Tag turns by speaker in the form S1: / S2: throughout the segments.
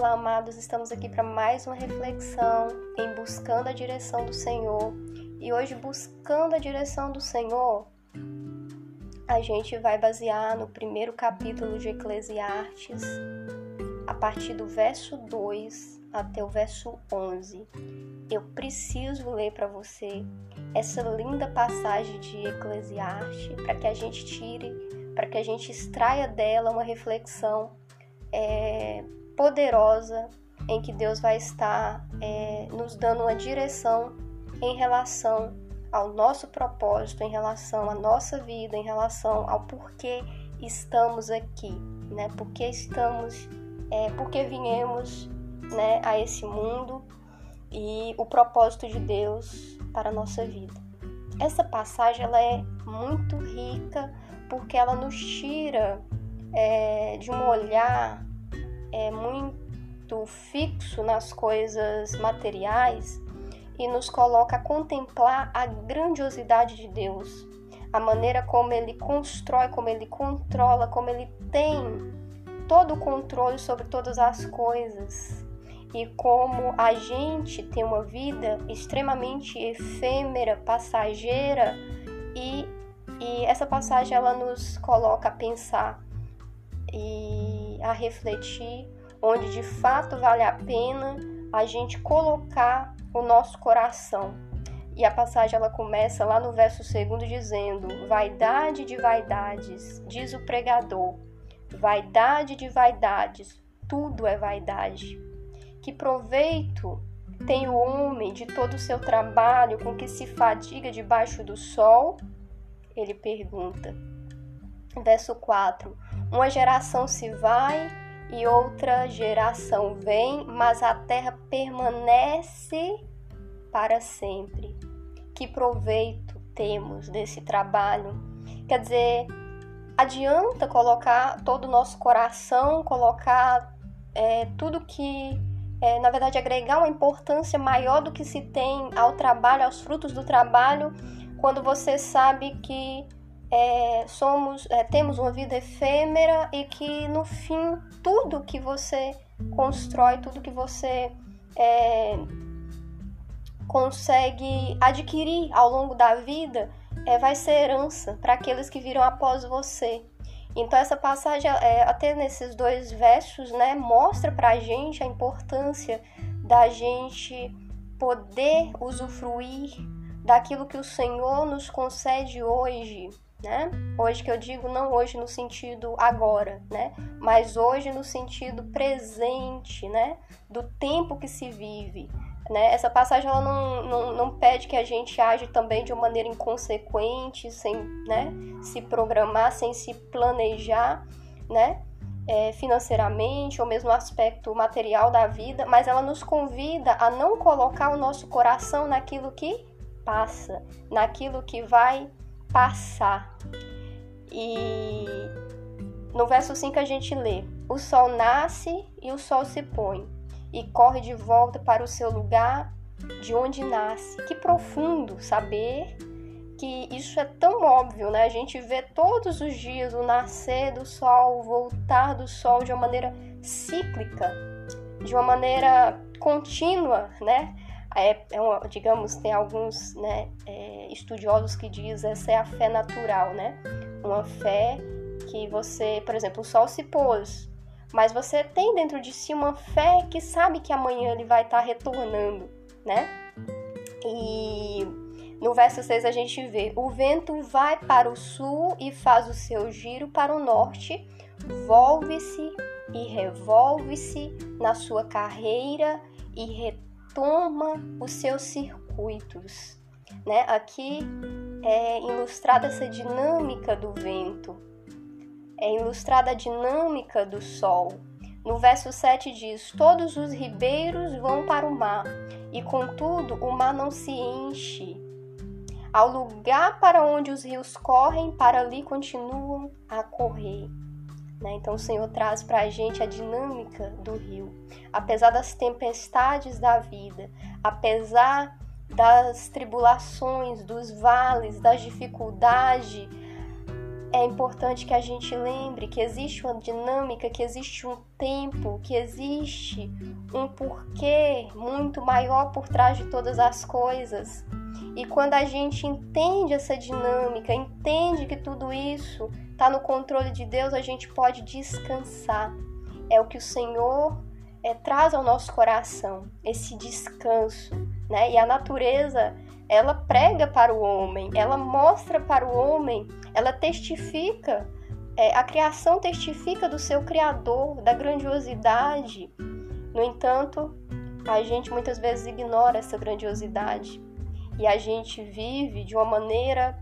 S1: Olá, amados, estamos aqui para mais uma reflexão em buscando a direção do Senhor. E hoje, buscando a direção do Senhor, a gente vai basear no primeiro capítulo de Eclesiastes, a partir do verso 2 até o verso 11. Eu preciso ler para você essa linda passagem de Eclesiastes para que a gente tire, para que a gente extraia dela uma reflexão é, poderosa em que Deus vai estar é, nos dando uma direção em relação ao nosso propósito, em relação à nossa vida, em relação ao porquê estamos aqui, né? Porque estamos, é, porque viemos, né, a esse mundo e o propósito de Deus para a nossa vida. Essa passagem ela é muito rica porque ela nos tira é, de um olhar é muito fixo nas coisas materiais e nos coloca a contemplar a grandiosidade de Deus, a maneira como ele constrói, como ele controla, como ele tem todo o controle sobre todas as coisas e como a gente tem uma vida extremamente efêmera, passageira e, e essa passagem ela nos coloca a pensar e a refletir, onde de fato vale a pena a gente colocar o nosso coração. E a passagem ela começa lá no verso segundo dizendo: Vaidade de vaidades, diz o pregador. Vaidade de vaidades, tudo é vaidade. Que proveito tem o homem de todo o seu trabalho com que se fadiga debaixo do sol? Ele pergunta. Verso 4: uma geração se vai e outra geração vem, mas a terra permanece para sempre. Que proveito temos desse trabalho? Quer dizer, adianta colocar todo o nosso coração, colocar é, tudo que, é, na verdade, agregar uma importância maior do que se tem ao trabalho, aos frutos do trabalho, quando você sabe que é, somos, é, temos uma vida efêmera e que no fim tudo que você constrói, tudo que você é, consegue adquirir ao longo da vida é, vai ser herança para aqueles que viram após você. Então essa passagem, é, até nesses dois versos, né, mostra para a gente a importância da gente poder usufruir daquilo que o Senhor nos concede hoje, né? Hoje que eu digo não hoje no sentido agora, né? Mas hoje no sentido presente, né? Do tempo que se vive, né? Essa passagem ela não, não, não pede que a gente age também de uma maneira inconsequente, sem, né? Se programar, sem se planejar, né? É, financeiramente ou mesmo no aspecto material da vida, mas ela nos convida a não colocar o nosso coração naquilo que passa, naquilo que vai passar. E no verso 5 a gente lê: O sol nasce e o sol se põe, e corre de volta para o seu lugar de onde nasce. Que profundo saber que isso é tão óbvio, né? A gente vê todos os dias o nascer do sol, o voltar do sol de uma maneira cíclica, de uma maneira contínua, né? É, é uma, digamos, tem alguns né, é, estudiosos que dizem essa é a fé natural, né? Uma fé que você, por exemplo, o sol se pôs, mas você tem dentro de si uma fé que sabe que amanhã ele vai estar retornando, né? E no verso 6 a gente vê: o vento vai para o sul e faz o seu giro para o norte, volve-se e revolve-se na sua carreira e retorna toma os seus circuitos. Né? Aqui é ilustrada essa dinâmica do vento, é ilustrada a dinâmica do sol. No verso 7 diz: Todos os ribeiros vão para o mar, e contudo o mar não se enche. Ao lugar para onde os rios correm, para ali continuam a correr. Né? Então o Senhor traz para a gente a dinâmica do rio. Apesar das tempestades da vida, apesar das tribulações, dos vales, das dificuldades, é importante que a gente lembre que existe uma dinâmica, que existe um tempo, que existe um porquê muito maior por trás de todas as coisas. E quando a gente entende essa dinâmica, entende que tudo isso está no controle de Deus, a gente pode descansar. É o que o Senhor é, traz ao nosso coração, esse descanso. Né? E a natureza ela prega para o homem, ela mostra para o homem, ela testifica, é, a criação testifica do seu Criador, da grandiosidade. No entanto, a gente muitas vezes ignora essa grandiosidade e a gente vive de uma maneira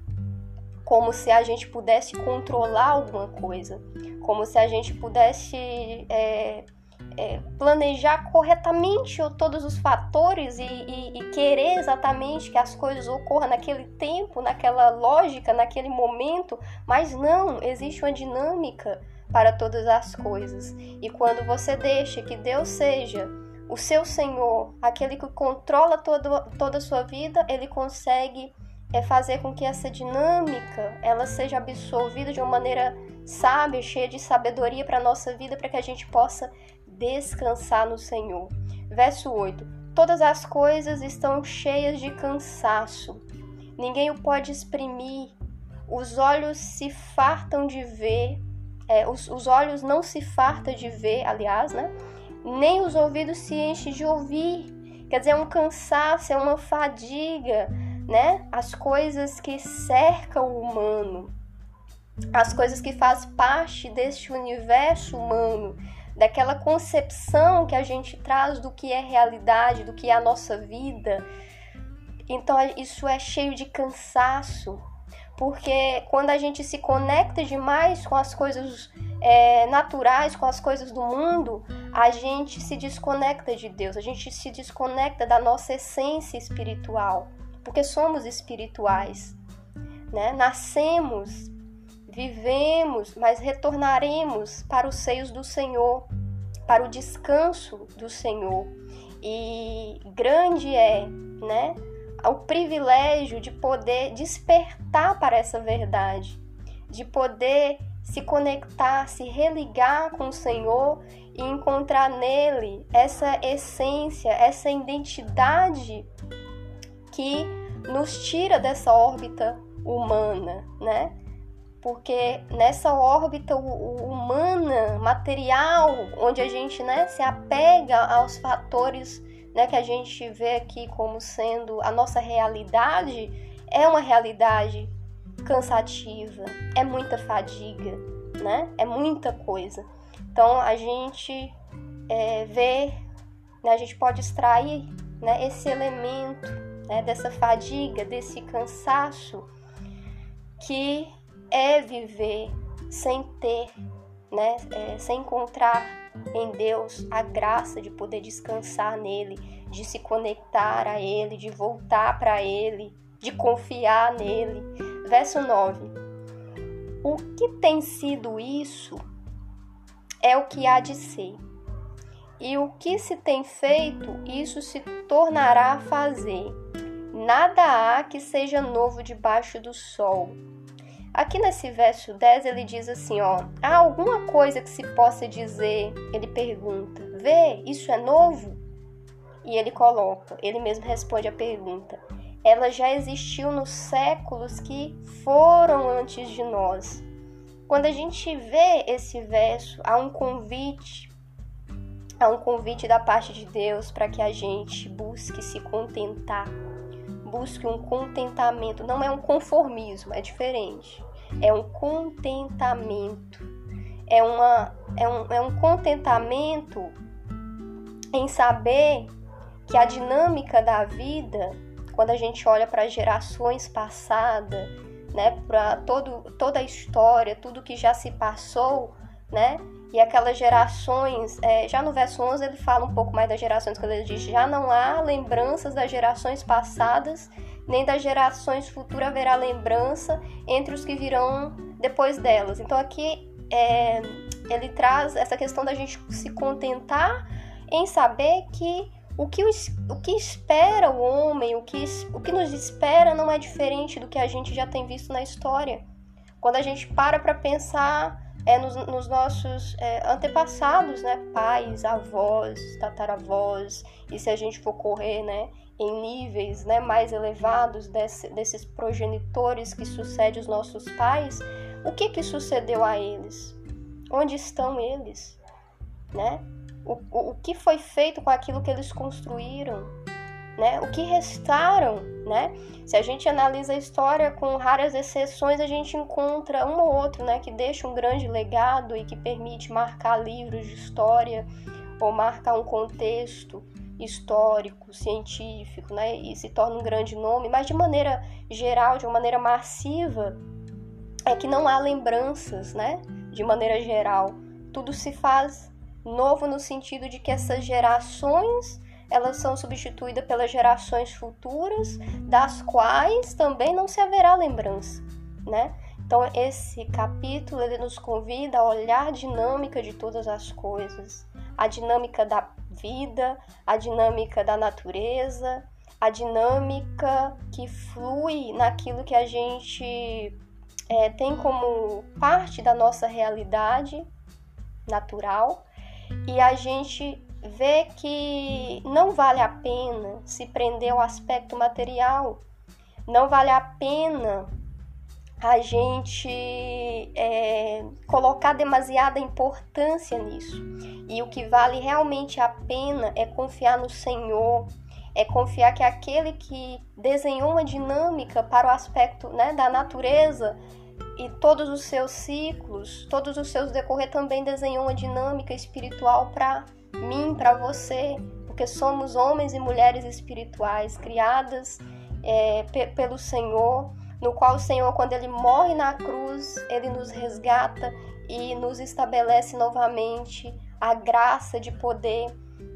S1: como se a gente pudesse controlar alguma coisa, como se a gente pudesse é, é, planejar corretamente todos os fatores e, e, e, querer exatamente que as coisas ocorram naquele tempo, naquela lógica, naquele momento, mas não, existe uma dinâmica para todas as coisas. E quando você deixa que Deus seja o seu Senhor, aquele que controla todo, toda a sua vida, ele consegue é, fazer com que essa dinâmica ela seja absorvida de uma maneira sábia, cheia de sabedoria para a nossa vida, para que a gente possa descansar no Senhor. Verso 8: Todas as coisas estão cheias de cansaço, ninguém o pode exprimir, os olhos se fartam de ver, é, os, os olhos não se fartam de ver, aliás, né? Nem os ouvidos se enchem de ouvir. Quer dizer, é um cansaço, é uma fadiga, né? As coisas que cercam o humano, as coisas que fazem parte deste universo humano, daquela concepção que a gente traz do que é realidade, do que é a nossa vida. Então isso é cheio de cansaço, porque quando a gente se conecta demais com as coisas é, naturais, com as coisas do mundo, a gente se desconecta de Deus, a gente se desconecta da nossa essência espiritual, porque somos espirituais, né? Nascemos vivemos, mas retornaremos para os seios do Senhor, para o descanso do Senhor. E grande é, né, o privilégio de poder despertar para essa verdade, de poder se conectar, se religar com o Senhor e encontrar nele essa essência, essa identidade que nos tira dessa órbita humana, né? porque nessa órbita humana, material, onde a gente né, se apega aos fatores né, que a gente vê aqui como sendo a nossa realidade, é uma realidade cansativa, é muita fadiga, né? É muita coisa. Então a gente é, vê, né, a gente pode extrair né, esse elemento né, dessa fadiga, desse cansaço que é viver sem ter, né, é, sem encontrar em Deus a graça de poder descansar nele, de se conectar a ele, de voltar para ele, de confiar nele. Verso 9. O que tem sido isso é o que há de ser. E o que se tem feito, isso se tornará a fazer. Nada há que seja novo debaixo do sol. Aqui nesse verso 10 ele diz assim, ó: "Há alguma coisa que se possa dizer?" Ele pergunta: "Vê, isso é novo?" E ele coloca, ele mesmo responde a pergunta: "Ela já existiu nos séculos que foram antes de nós." Quando a gente vê esse verso, há um convite há um convite da parte de Deus para que a gente busque se contentar, busque um contentamento, não é um conformismo, é diferente é um contentamento. É, uma, é, um, é um contentamento em saber que a dinâmica da vida, quando a gente olha para gerações passadas, né, para toda a história, tudo que já se passou, né, e aquelas gerações, é, já no verso 11 ele fala um pouco mais das gerações, quando ele diz: já não há lembranças das gerações passadas, nem das gerações futuras haverá lembrança entre os que virão depois delas. Então aqui é, ele traz essa questão da gente se contentar em saber que o que, o que espera o homem, o que, o que nos espera não é diferente do que a gente já tem visto na história. Quando a gente para para pensar é, nos, nos nossos é, antepassados, né, pais, avós, tataravós, e se a gente for correr, né, em níveis né, mais elevados desse, desses progenitores que sucedem os nossos pais, o que que sucedeu a eles? Onde estão eles? Né? O, o, o que foi feito com aquilo que eles construíram? Né? O que restaram, né? Se a gente analisa a história com raras exceções, a gente encontra um ou outro, né, que deixa um grande legado e que permite marcar livros de história ou marcar um contexto histórico, científico, né? E se torna um grande nome, mas de maneira geral, de uma maneira massiva, é que não há lembranças, né? De maneira geral, tudo se faz novo no sentido de que essas gerações elas são substituídas pelas gerações futuras, das quais também não se haverá lembrança, né? Então esse capítulo ele nos convida a olhar a dinâmica de todas as coisas, a dinâmica da vida, a dinâmica da natureza, a dinâmica que flui naquilo que a gente é, tem como parte da nossa realidade natural e a gente vê que não vale a pena se prender ao aspecto material, não vale a pena a gente é, colocar demasiada importância nisso. E o que vale realmente a pena é confiar no Senhor, é confiar que aquele que desenhou uma dinâmica para o aspecto né, da natureza e todos os seus ciclos, todos os seus decorrer também desenhou uma dinâmica espiritual para mim, para você, porque somos homens e mulheres espirituais criadas é, pelo Senhor no qual o Senhor, quando ele morre na cruz, ele nos resgata e nos estabelece novamente a graça de poder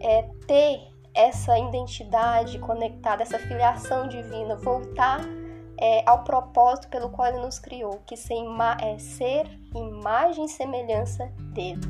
S1: é, ter essa identidade conectada, essa filiação divina, voltar é, ao propósito pelo qual ele nos criou, que ser, ima é ser imagem e semelhança dele.